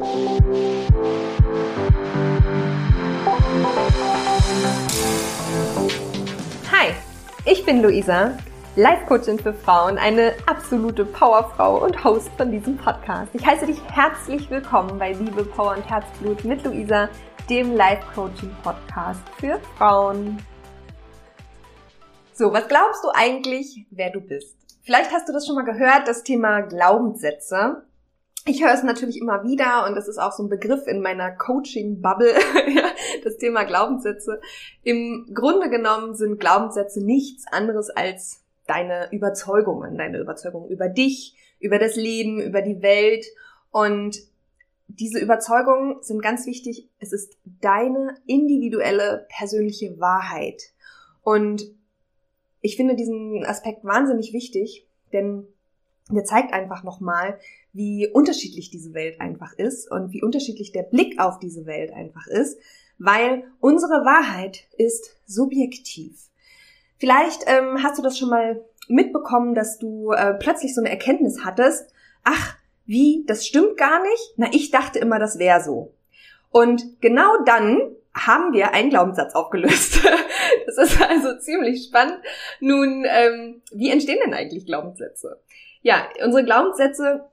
Hi, ich bin Luisa, Life-Coachin für Frauen, eine absolute Powerfrau und Host von diesem Podcast. Ich heiße dich herzlich willkommen bei Liebe, Power und Herzblut mit Luisa, dem Life-Coaching-Podcast für Frauen. So, was glaubst du eigentlich, wer du bist? Vielleicht hast du das schon mal gehört, das Thema Glaubenssätze. Ich höre es natürlich immer wieder und das ist auch so ein Begriff in meiner Coaching-Bubble, das Thema Glaubenssätze. Im Grunde genommen sind Glaubenssätze nichts anderes als deine Überzeugungen, deine Überzeugungen über dich, über das Leben, über die Welt. Und diese Überzeugungen sind ganz wichtig. Es ist deine individuelle persönliche Wahrheit. Und ich finde diesen Aspekt wahnsinnig wichtig, denn der zeigt einfach nochmal, wie unterschiedlich diese Welt einfach ist und wie unterschiedlich der Blick auf diese Welt einfach ist, weil unsere Wahrheit ist subjektiv. Vielleicht ähm, hast du das schon mal mitbekommen, dass du äh, plötzlich so eine Erkenntnis hattest, ach, wie, das stimmt gar nicht? Na, ich dachte immer, das wäre so. Und genau dann haben wir einen Glaubenssatz aufgelöst. das ist also ziemlich spannend. Nun, ähm, wie entstehen denn eigentlich Glaubenssätze? Ja, unsere Glaubenssätze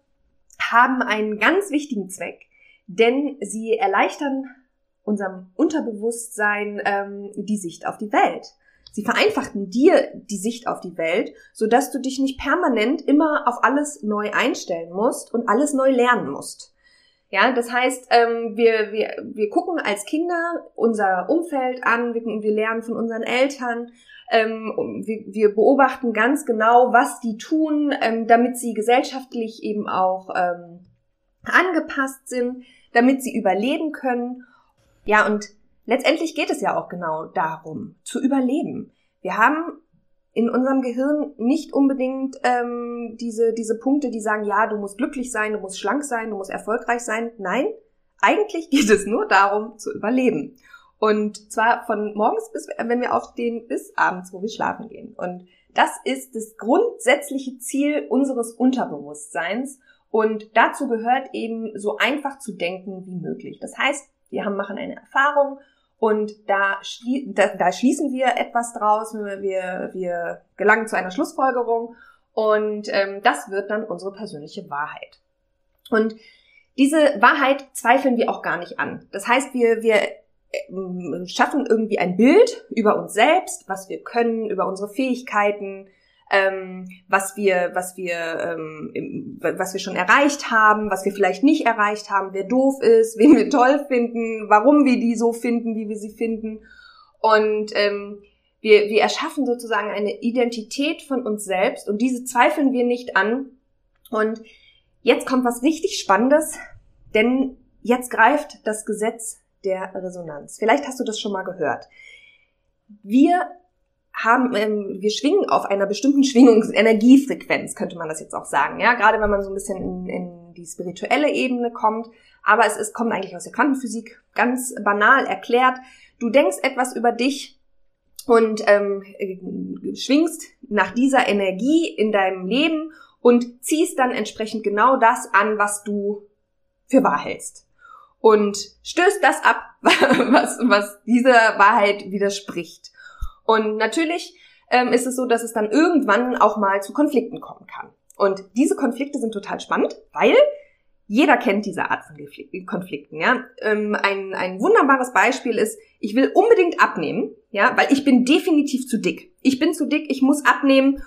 haben einen ganz wichtigen Zweck, denn sie erleichtern unserem Unterbewusstsein ähm, die Sicht auf die Welt. Sie vereinfachten dir die Sicht auf die Welt, sodass du dich nicht permanent immer auf alles neu einstellen musst und alles neu lernen musst. Ja, das heißt, ähm, wir, wir, wir gucken als Kinder unser Umfeld an, wir, wir lernen von unseren Eltern, ähm, wir, wir beobachten ganz genau, was die tun, ähm, damit sie gesellschaftlich eben auch ähm, angepasst sind, damit sie überleben können. Ja, und letztendlich geht es ja auch genau darum, zu überleben. Wir haben in unserem Gehirn nicht unbedingt ähm, diese, diese Punkte, die sagen, ja, du musst glücklich sein, du musst schlank sein, du musst erfolgreich sein. Nein, eigentlich geht es nur darum, zu überleben. Und zwar von morgens bis, wenn wir aufstehen, bis abends, wo wir schlafen gehen. Und das ist das grundsätzliche Ziel unseres Unterbewusstseins. Und dazu gehört eben so einfach zu denken wie möglich. Das heißt, wir haben, machen eine Erfahrung und da, da, da schließen wir etwas draus, wir, wir gelangen zu einer Schlussfolgerung und ähm, das wird dann unsere persönliche Wahrheit. Und diese Wahrheit zweifeln wir auch gar nicht an. Das heißt, wir, wir schaffen irgendwie ein Bild über uns selbst, was wir können, über unsere Fähigkeiten, ähm, was wir, was wir, ähm, was wir schon erreicht haben, was wir vielleicht nicht erreicht haben, wer doof ist, wen wir toll finden, warum wir die so finden, wie wir sie finden. Und ähm, wir, wir erschaffen sozusagen eine Identität von uns selbst und diese zweifeln wir nicht an. Und jetzt kommt was richtig Spannendes, denn jetzt greift das Gesetz der Resonanz. Vielleicht hast du das schon mal gehört. Wir haben, ähm, wir schwingen auf einer bestimmten Schwingungsenergiefrequenz, könnte man das jetzt auch sagen. Ja, gerade wenn man so ein bisschen in, in die spirituelle Ebene kommt. Aber es ist, kommt eigentlich aus der Quantenphysik, ganz banal erklärt. Du denkst etwas über dich und ähm, schwingst nach dieser Energie in deinem Leben und ziehst dann entsprechend genau das an, was du für wahr hältst. Und stößt das ab, was, was dieser Wahrheit widerspricht. Und natürlich ähm, ist es so, dass es dann irgendwann auch mal zu Konflikten kommen kann. Und diese Konflikte sind total spannend, weil jeder kennt diese Art von Konflikten. Ja? Ähm, ein, ein wunderbares Beispiel ist, ich will unbedingt abnehmen, ja, weil ich bin definitiv zu dick. Ich bin zu dick, ich muss abnehmen.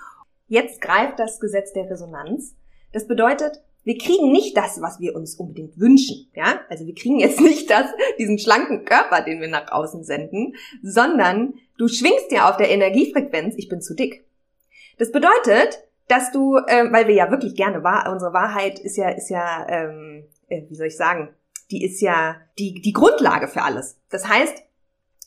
Jetzt greift das Gesetz der Resonanz. Das bedeutet, wir kriegen nicht das, was wir uns unbedingt wünschen, ja? Also wir kriegen jetzt nicht das, diesen schlanken Körper, den wir nach außen senden, sondern du schwingst ja auf der Energiefrequenz, ich bin zu dick. Das bedeutet, dass du, äh, weil wir ja wirklich gerne wahr, unsere Wahrheit ist ja, ist ja, ähm, äh, wie soll ich sagen, die ist ja die, die Grundlage für alles. Das heißt,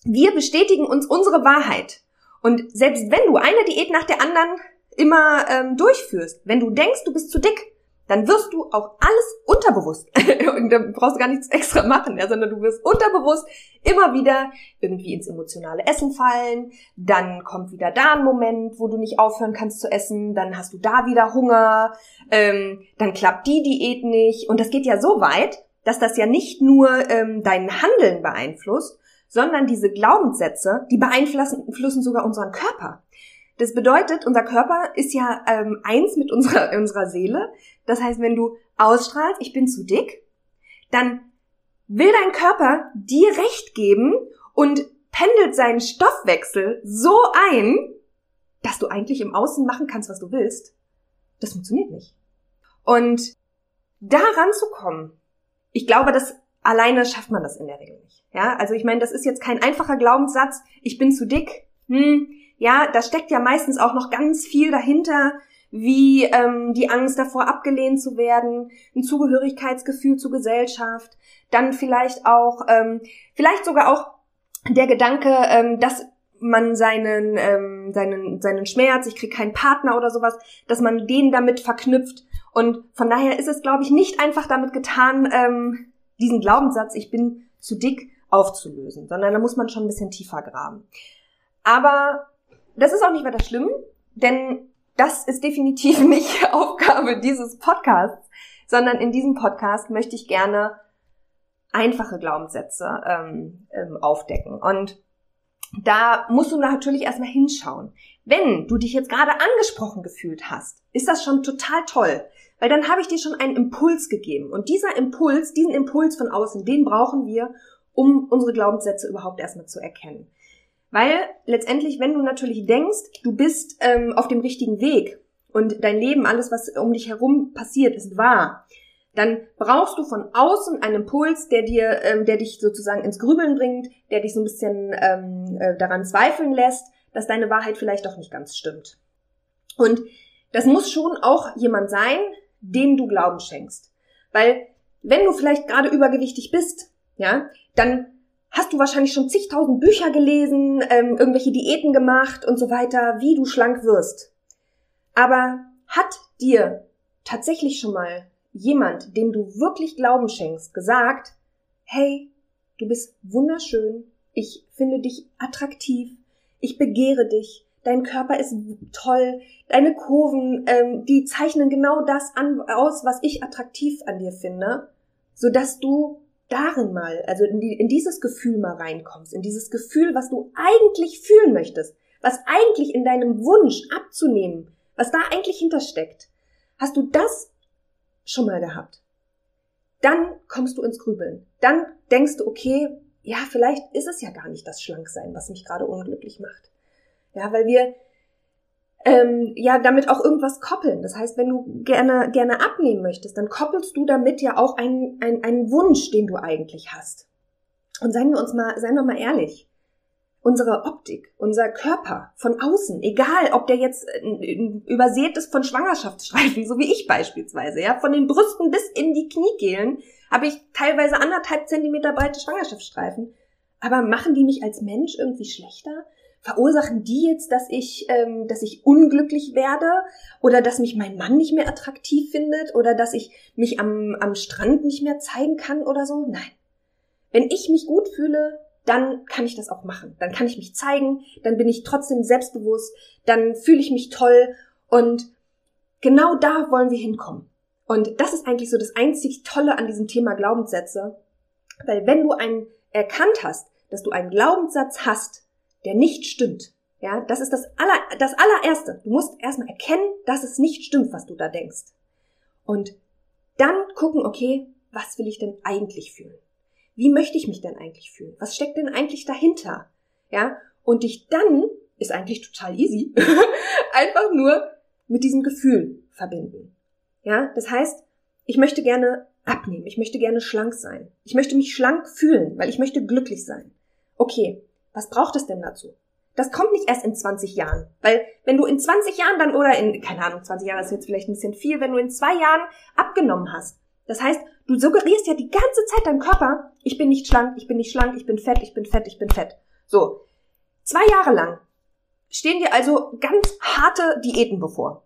wir bestätigen uns unsere Wahrheit. Und selbst wenn du eine Diät nach der anderen immer ähm, durchführst, wenn du denkst, du bist zu dick, dann wirst du auch alles unterbewusst, und da brauchst du gar nichts extra machen, ja, sondern du wirst unterbewusst immer wieder irgendwie ins emotionale Essen fallen, dann kommt wieder da ein Moment, wo du nicht aufhören kannst zu essen, dann hast du da wieder Hunger, ähm, dann klappt die Diät nicht. Und das geht ja so weit, dass das ja nicht nur ähm, dein Handeln beeinflusst, sondern diese Glaubenssätze, die beeinflussen sogar unseren Körper. Das bedeutet, unser Körper ist ja ähm, eins mit unserer, unserer Seele. Das heißt, wenn du ausstrahlst, ich bin zu dick, dann will dein Körper dir Recht geben und pendelt seinen Stoffwechsel so ein, dass du eigentlich im Außen machen kannst, was du willst. Das funktioniert nicht. Und da ranzukommen, ich glaube, dass alleine schafft man das in der Regel nicht. Ja, also ich meine, das ist jetzt kein einfacher Glaubenssatz, ich bin zu dick. Hm, ja, da steckt ja meistens auch noch ganz viel dahinter, wie ähm, die Angst davor, abgelehnt zu werden, ein Zugehörigkeitsgefühl zur Gesellschaft, dann vielleicht auch, ähm, vielleicht sogar auch der Gedanke, ähm, dass man seinen, ähm, seinen, seinen Schmerz, ich krieg keinen Partner oder sowas, dass man den damit verknüpft. Und von daher ist es, glaube ich, nicht einfach damit getan, ähm, diesen Glaubenssatz, ich bin zu dick, aufzulösen, sondern da muss man schon ein bisschen tiefer graben. Aber das ist auch nicht weiter schlimm, denn das ist definitiv nicht Aufgabe dieses Podcasts, sondern in diesem Podcast möchte ich gerne einfache Glaubenssätze ähm, ähm, aufdecken. Und da musst du natürlich erstmal hinschauen. Wenn du dich jetzt gerade angesprochen gefühlt hast, ist das schon total toll, weil dann habe ich dir schon einen Impuls gegeben. Und dieser Impuls, diesen Impuls von außen, den brauchen wir, um unsere Glaubenssätze überhaupt erstmal zu erkennen. Weil letztendlich, wenn du natürlich denkst, du bist ähm, auf dem richtigen Weg und dein Leben, alles, was um dich herum passiert, ist wahr, dann brauchst du von außen einen Impuls, der dir, ähm, der dich sozusagen ins Grübeln bringt, der dich so ein bisschen ähm, äh, daran zweifeln lässt, dass deine Wahrheit vielleicht doch nicht ganz stimmt. Und das muss schon auch jemand sein, dem du Glauben schenkst. Weil wenn du vielleicht gerade übergewichtig bist, ja, dann hast du wahrscheinlich schon zigtausend Bücher gelesen, ähm, irgendwelche Diäten gemacht und so weiter, wie du schlank wirst. Aber hat dir tatsächlich schon mal jemand, dem du wirklich Glauben schenkst, gesagt, hey, du bist wunderschön, ich finde dich attraktiv, ich begehre dich, dein Körper ist toll, deine Kurven, ähm, die zeichnen genau das an, aus, was ich attraktiv an dir finde, so dass du darin mal, also in, die, in dieses Gefühl mal reinkommst, in dieses Gefühl, was du eigentlich fühlen möchtest, was eigentlich in deinem Wunsch abzunehmen, was da eigentlich hintersteckt. Hast du das schon mal gehabt. Dann kommst du ins Grübeln. Dann denkst du, okay, ja, vielleicht ist es ja gar nicht das Schlanksein, was mich gerade unglücklich macht. Ja, weil wir ähm, ja damit auch irgendwas koppeln. Das heißt, wenn du gerne gerne abnehmen möchtest, dann koppelst du damit ja auch einen, einen, einen Wunsch, den du eigentlich hast. Und seien wir uns mal, seien wir mal ehrlich unsere Optik, unser Körper von außen, egal ob der jetzt übersät ist von Schwangerschaftsstreifen, so wie ich beispielsweise, ja, von den Brüsten bis in die Kniekehlen habe ich teilweise anderthalb Zentimeter breite Schwangerschaftsstreifen. Aber machen die mich als Mensch irgendwie schlechter? Verursachen die jetzt, dass ich, ähm, dass ich unglücklich werde oder dass mich mein Mann nicht mehr attraktiv findet oder dass ich mich am, am Strand nicht mehr zeigen kann oder so? Nein. Wenn ich mich gut fühle, dann kann ich das auch machen. Dann kann ich mich zeigen, dann bin ich trotzdem selbstbewusst, dann fühle ich mich toll und genau da wollen wir hinkommen. Und das ist eigentlich so das einzig Tolle an diesem Thema Glaubenssätze, weil wenn du einen erkannt hast, dass du einen Glaubenssatz hast, der nicht stimmt, ja, das ist das aller, das allererste. Du musst erstmal erkennen, dass es nicht stimmt, was du da denkst. Und dann gucken, okay, was will ich denn eigentlich fühlen? wie möchte ich mich denn eigentlich fühlen? Was steckt denn eigentlich dahinter? Ja, und dich dann ist eigentlich total easy, einfach nur mit diesem Gefühl verbinden. Ja, das heißt, ich möchte gerne abnehmen, ich möchte gerne schlank sein, ich möchte mich schlank fühlen, weil ich möchte glücklich sein. Okay, was braucht es denn dazu? Das kommt nicht erst in 20 Jahren. Weil wenn du in 20 Jahren dann oder in, keine Ahnung, 20 Jahre ist jetzt vielleicht ein bisschen viel, wenn du in zwei Jahren abgenommen hast, das heißt, du suggerierst ja die ganze Zeit deinem Körper, ich bin nicht schlank, ich bin nicht schlank, ich bin fett, ich bin fett, ich bin fett. So. Zwei Jahre lang stehen dir also ganz harte Diäten bevor.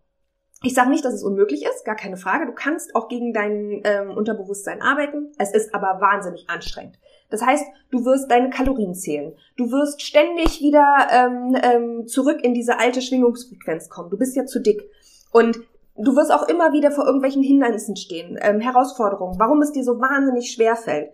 Ich sage nicht, dass es unmöglich ist, gar keine Frage. Du kannst auch gegen dein ähm, Unterbewusstsein arbeiten. Es ist aber wahnsinnig anstrengend. Das heißt, du wirst deine Kalorien zählen. Du wirst ständig wieder ähm, ähm, zurück in diese alte Schwingungsfrequenz kommen. Du bist ja zu dick. Und du wirst auch immer wieder vor irgendwelchen Hindernissen stehen, ähm, Herausforderungen, warum es dir so wahnsinnig schwer fällt.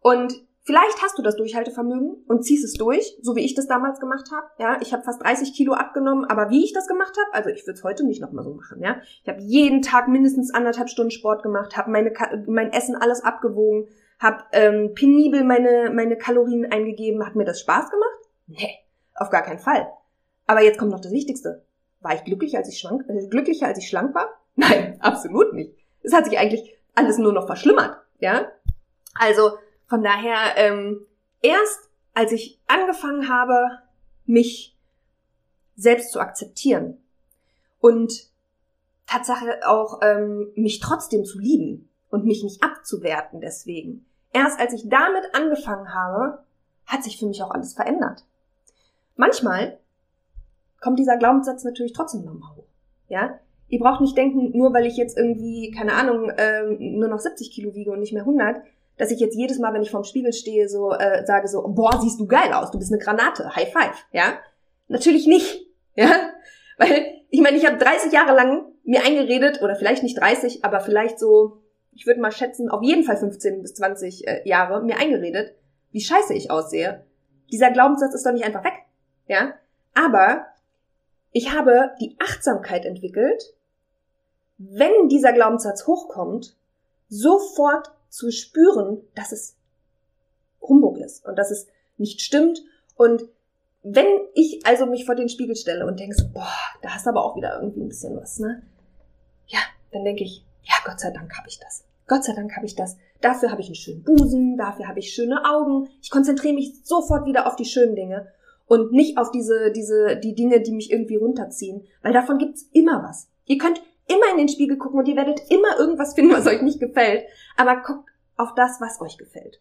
Und Vielleicht hast du das Durchhaltevermögen und ziehst es durch, so wie ich das damals gemacht habe. Ja, ich habe fast 30 Kilo abgenommen, aber wie ich das gemacht habe, also ich würde es heute nicht nochmal so machen. Ja, ich habe jeden Tag mindestens anderthalb Stunden Sport gemacht, habe meine mein Essen alles abgewogen, habe ähm, penibel meine meine Kalorien eingegeben. Hat mir das Spaß gemacht? Nee, auf gar keinen Fall. Aber jetzt kommt noch das Wichtigste. War ich glücklich, als ich schlank, äh, glücklicher, als ich schlank war? Nein, absolut nicht. Es hat sich eigentlich alles nur noch verschlimmert. Ja, also von daher, ähm, erst als ich angefangen habe, mich selbst zu akzeptieren und Tatsache auch ähm, mich trotzdem zu lieben und mich nicht abzuwerten deswegen. Erst als ich damit angefangen habe, hat sich für mich auch alles verändert. Manchmal kommt dieser Glaubenssatz natürlich trotzdem nochmal hoch. Ja, ihr braucht nicht denken, nur weil ich jetzt irgendwie keine Ahnung ähm, nur noch 70 Kilo wiege und nicht mehr 100, dass ich jetzt jedes Mal, wenn ich vorm Spiegel stehe, so äh, sage so, boah, siehst du geil aus, du bist eine Granate, High Five, ja? Natürlich nicht, ja? Weil ich meine, ich habe 30 Jahre lang mir eingeredet, oder vielleicht nicht 30, aber vielleicht so, ich würde mal schätzen, auf jeden Fall 15 bis 20 äh, Jahre mir eingeredet, wie scheiße ich aussehe. Dieser Glaubenssatz ist doch nicht einfach weg, ja? Aber ich habe die Achtsamkeit entwickelt, wenn dieser Glaubenssatz hochkommt, sofort zu spüren, dass es Humbug ist und dass es nicht stimmt. Und wenn ich also mich vor den Spiegel stelle und denke, boah, da hast du aber auch wieder irgendwie ein bisschen was, ne? Ja, dann denke ich, ja, Gott sei Dank habe ich das. Gott sei Dank habe ich das. Dafür habe ich einen schönen Busen, dafür habe ich schöne Augen. Ich konzentriere mich sofort wieder auf die schönen Dinge und nicht auf diese, diese, die Dinge, die mich irgendwie runterziehen, weil davon gibt's immer was. Ihr könnt immer in den Spiegel gucken und ihr werdet immer irgendwas finden, was euch nicht gefällt. Aber guckt auf das, was euch gefällt.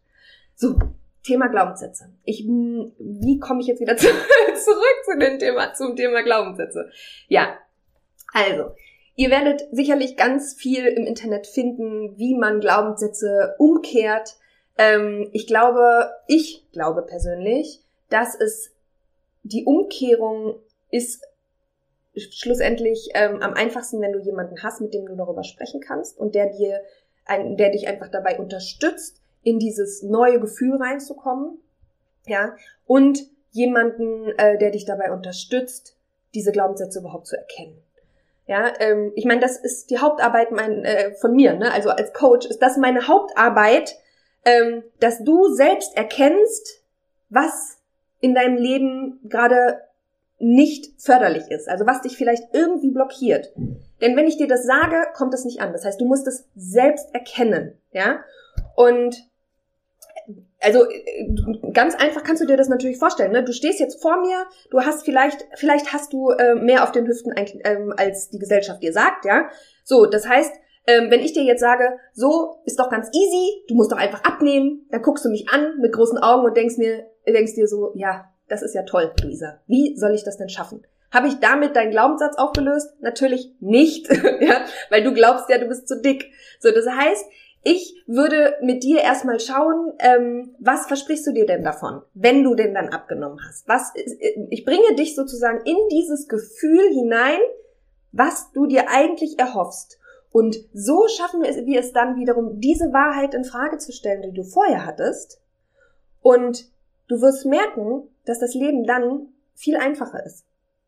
So, Thema Glaubenssätze. Ich, wie komme ich jetzt wieder zu, zurück zu dem Thema, zum Thema Glaubenssätze? Ja, also, ihr werdet sicherlich ganz viel im Internet finden, wie man Glaubenssätze umkehrt. Ähm, ich glaube, ich glaube persönlich, dass es die Umkehrung ist schlussendlich ähm, am einfachsten, wenn du jemanden hast, mit dem du darüber sprechen kannst und der dir, ein, der dich einfach dabei unterstützt, in dieses neue Gefühl reinzukommen, ja, und jemanden, äh, der dich dabei unterstützt, diese Glaubenssätze überhaupt zu erkennen. Ja, ähm, ich meine, das ist die Hauptarbeit mein, äh, von mir, ne? Also als Coach ist das meine Hauptarbeit, ähm, dass du selbst erkennst, was in deinem Leben gerade nicht förderlich ist, also was dich vielleicht irgendwie blockiert. Denn wenn ich dir das sage, kommt es nicht an. Das heißt, du musst es selbst erkennen, ja? Und also ganz einfach kannst du dir das natürlich vorstellen. Ne? Du stehst jetzt vor mir, du hast vielleicht, vielleicht hast du äh, mehr auf den Hüften ähm, als die Gesellschaft dir sagt, ja. So, das heißt, ähm, wenn ich dir jetzt sage, so ist doch ganz easy, du musst doch einfach abnehmen, dann guckst du mich an mit großen Augen und denkst mir, denkst dir so, ja, das ist ja toll, Luisa. Wie soll ich das denn schaffen? Habe ich damit deinen Glaubenssatz aufgelöst? Natürlich nicht, ja, weil du glaubst ja, du bist zu dick. So, das heißt, ich würde mit dir erstmal schauen, ähm, was versprichst du dir denn davon, wenn du denn dann abgenommen hast? Was, ich bringe dich sozusagen in dieses Gefühl hinein, was du dir eigentlich erhoffst. Und so schaffen wir es dann wiederum, diese Wahrheit in Frage zu stellen, die du vorher hattest. Und du wirst merken, dass das Leben dann viel einfacher ist.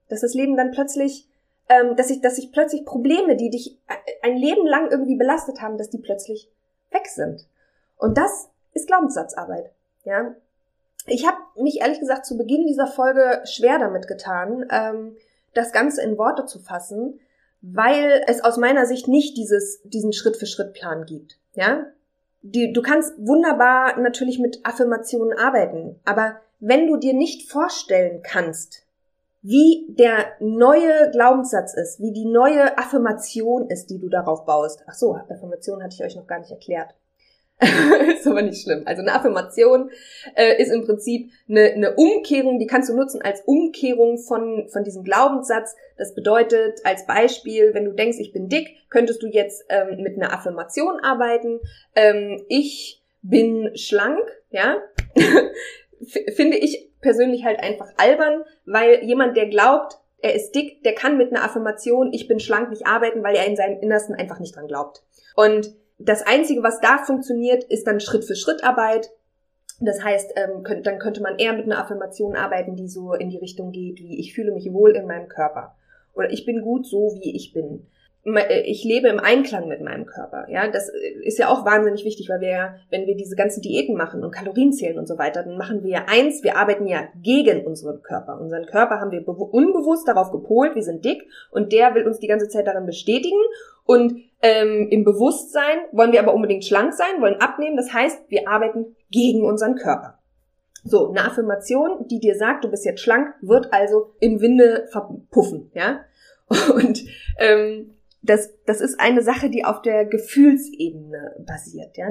Dass das Leben dann plötzlich, ähm, dass sich, dass sich plötzlich Probleme, die dich ein Leben lang irgendwie belastet haben, dass die plötzlich weg sind. Und das ist Glaubenssatzarbeit. Ja, ich habe mich ehrlich gesagt zu Beginn dieser Folge schwer damit getan, ähm, das Ganze in Worte zu fassen, weil es aus meiner Sicht nicht dieses, diesen Schritt-für-Schritt-Plan gibt. Ja, die, du kannst wunderbar natürlich mit Affirmationen arbeiten, aber wenn du dir nicht vorstellen kannst, wie der neue Glaubenssatz ist, wie die neue Affirmation ist, die du darauf baust. Ach so, Affirmation hatte ich euch noch gar nicht erklärt. ist aber nicht schlimm. Also eine Affirmation äh, ist im Prinzip eine, eine Umkehrung, die kannst du nutzen als Umkehrung von, von diesem Glaubenssatz. Das bedeutet als Beispiel, wenn du denkst, ich bin dick, könntest du jetzt ähm, mit einer Affirmation arbeiten. Ähm, ich bin schlank, ja. finde ich persönlich halt einfach albern, weil jemand, der glaubt, er ist dick, der kann mit einer Affirmation, ich bin schlank, nicht arbeiten, weil er in seinem Innersten einfach nicht dran glaubt. Und das Einzige, was da funktioniert, ist dann Schritt für Schritt Arbeit. Das heißt, ähm, könnt, dann könnte man eher mit einer Affirmation arbeiten, die so in die Richtung geht, wie ich fühle mich wohl in meinem Körper. Oder ich bin gut so, wie ich bin. Äh, ich lebe im Einklang mit meinem Körper. Ja, das äh, ist ja auch wahnsinnig wichtig, weil wir ja, wenn wir diese ganzen Diäten machen und Kalorien zählen und so weiter, dann machen wir ja eins, wir arbeiten ja gegen unseren Körper. Unseren Körper haben wir unbewusst darauf gepolt, wir sind dick und der will uns die ganze Zeit darin bestätigen und ähm, im Bewusstsein wollen wir aber unbedingt schlank sein, wollen abnehmen. Das heißt, wir arbeiten gegen unseren Körper. So, eine Affirmation, die dir sagt, du bist jetzt schlank, wird also im Winde verpuffen, ja. Und ähm, das, das ist eine Sache, die auf der Gefühlsebene basiert. Ja?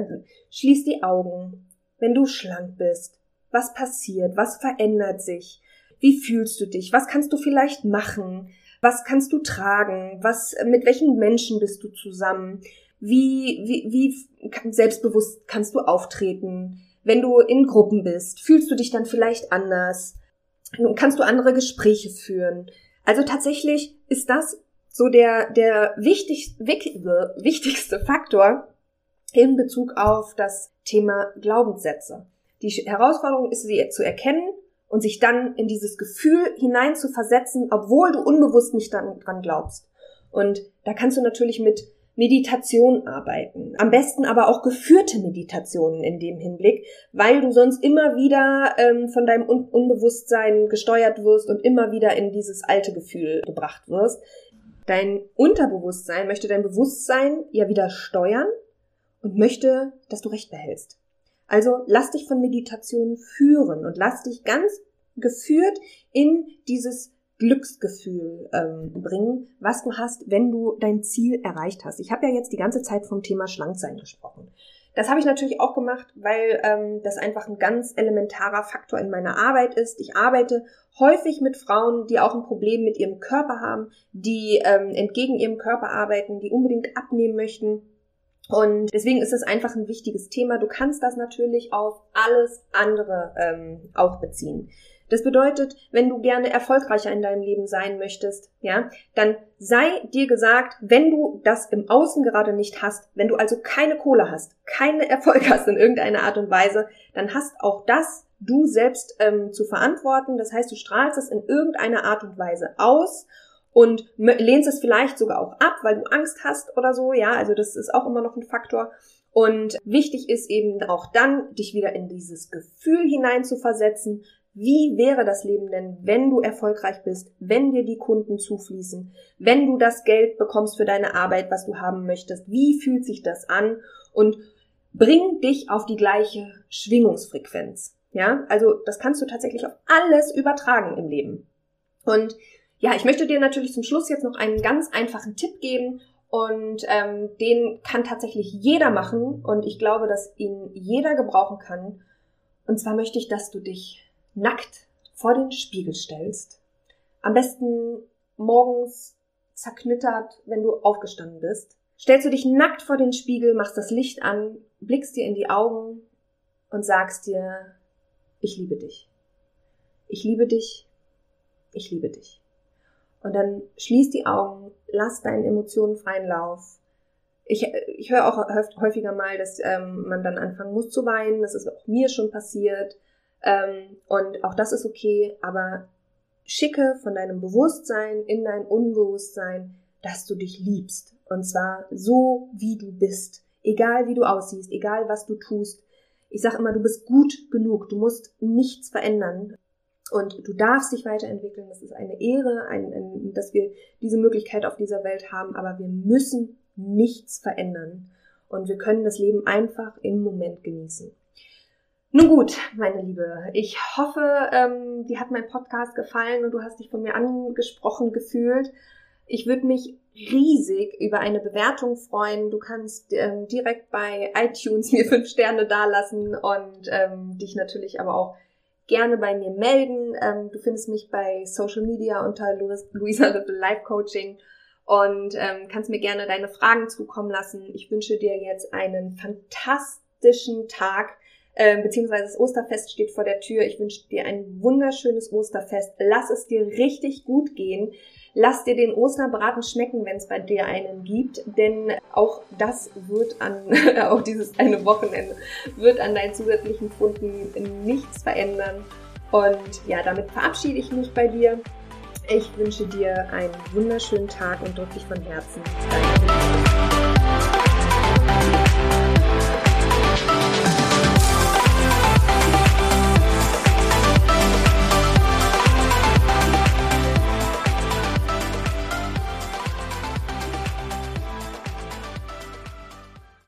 Schließ die Augen, wenn du schlank bist. Was passiert? Was verändert sich? Wie fühlst du dich? Was kannst du vielleicht machen? Was kannst du tragen? Was, mit welchen Menschen bist du zusammen? Wie, wie, wie selbstbewusst kannst du auftreten? Wenn du in Gruppen bist, fühlst du dich dann vielleicht anders? Kannst du andere Gespräche führen? Also tatsächlich ist das so der, der wichtig, wichtigste, wichtigste Faktor in Bezug auf das Thema Glaubenssätze. Die Herausforderung ist, sie zu erkennen und sich dann in dieses Gefühl hinein zu versetzen, obwohl du unbewusst nicht dran glaubst. Und da kannst du natürlich mit Meditation arbeiten. Am besten aber auch geführte Meditationen in dem Hinblick, weil du sonst immer wieder ähm, von deinem Un Unbewusstsein gesteuert wirst und immer wieder in dieses alte Gefühl gebracht wirst. Dein Unterbewusstsein möchte dein Bewusstsein ja wieder steuern und möchte, dass du Recht behältst. Also lass dich von Meditation führen und lass dich ganz geführt in dieses Glücksgefühl ähm, bringen, was du hast, wenn du dein Ziel erreicht hast. Ich habe ja jetzt die ganze Zeit vom Thema Schlanksein gesprochen. Das habe ich natürlich auch gemacht, weil ähm, das einfach ein ganz elementarer Faktor in meiner Arbeit ist. Ich arbeite häufig mit Frauen, die auch ein Problem mit ihrem Körper haben, die ähm, entgegen ihrem Körper arbeiten, die unbedingt abnehmen möchten. Und deswegen ist es einfach ein wichtiges Thema. Du kannst das natürlich auf alles andere ähm, auch beziehen. Das bedeutet, wenn du gerne erfolgreicher in deinem Leben sein möchtest, ja, dann sei dir gesagt, wenn du das im Außen gerade nicht hast, wenn du also keine Kohle hast, keinen Erfolg hast in irgendeiner Art und Weise, dann hast auch das du selbst ähm, zu verantworten. Das heißt, du strahlst es in irgendeiner Art und Weise aus und lehnst es vielleicht sogar auch ab, weil du Angst hast oder so. Ja, also das ist auch immer noch ein Faktor. Und wichtig ist eben auch dann, dich wieder in dieses Gefühl hinein zu versetzen, wie wäre das Leben denn, wenn du erfolgreich bist, wenn dir die Kunden zufließen, wenn du das Geld bekommst für deine Arbeit, was du haben möchtest? Wie fühlt sich das an? Und bring dich auf die gleiche Schwingungsfrequenz. Ja, also das kannst du tatsächlich auf alles übertragen im Leben. Und ja, ich möchte dir natürlich zum Schluss jetzt noch einen ganz einfachen Tipp geben und ähm, den kann tatsächlich jeder machen und ich glaube, dass ihn jeder gebrauchen kann. Und zwar möchte ich, dass du dich nackt vor den Spiegel stellst. Am besten morgens zerknittert, wenn du aufgestanden bist. Stellst du dich nackt vor den Spiegel, machst das Licht an, blickst dir in die Augen und sagst dir, ich liebe dich. Ich liebe dich. Ich liebe dich. Und dann schließ die Augen, lass deinen Emotionen freien Lauf. Ich, ich höre auch häufiger mal, dass ähm, man dann anfangen muss zu weinen. Das ist auch mir schon passiert. Ähm, und auch das ist okay, aber schicke von deinem Bewusstsein in dein Unbewusstsein, dass du dich liebst. Und zwar so, wie du bist. Egal wie du aussiehst, egal was du tust. Ich sage immer, du bist gut genug. Du musst nichts verändern. Und du darfst dich weiterentwickeln. Das ist eine Ehre, ein, ein, dass wir diese Möglichkeit auf dieser Welt haben. Aber wir müssen nichts verändern. Und wir können das Leben einfach im Moment genießen. Nun gut, meine Liebe, ich hoffe, ähm, dir hat mein Podcast gefallen und du hast dich von mir angesprochen gefühlt. Ich würde mich riesig über eine Bewertung freuen. Du kannst ähm, direkt bei iTunes mir fünf Sterne dalassen und ähm, dich natürlich aber auch gerne bei mir melden. Ähm, du findest mich bei Social Media unter Luisa Little Life Coaching und ähm, kannst mir gerne deine Fragen zukommen lassen. Ich wünsche dir jetzt einen fantastischen Tag äh, beziehungsweise das Osterfest steht vor der Tür. Ich wünsche dir ein wunderschönes Osterfest. Lass es dir richtig gut gehen. Lass dir den Osterbraten schmecken, wenn es bei dir einen gibt, denn auch das wird an, auch dieses eine Wochenende, wird an deinen zusätzlichen Pfunden nichts verändern. Und ja, damit verabschiede ich mich bei dir. Ich wünsche dir einen wunderschönen Tag und drücke dich von Herzen. Danke.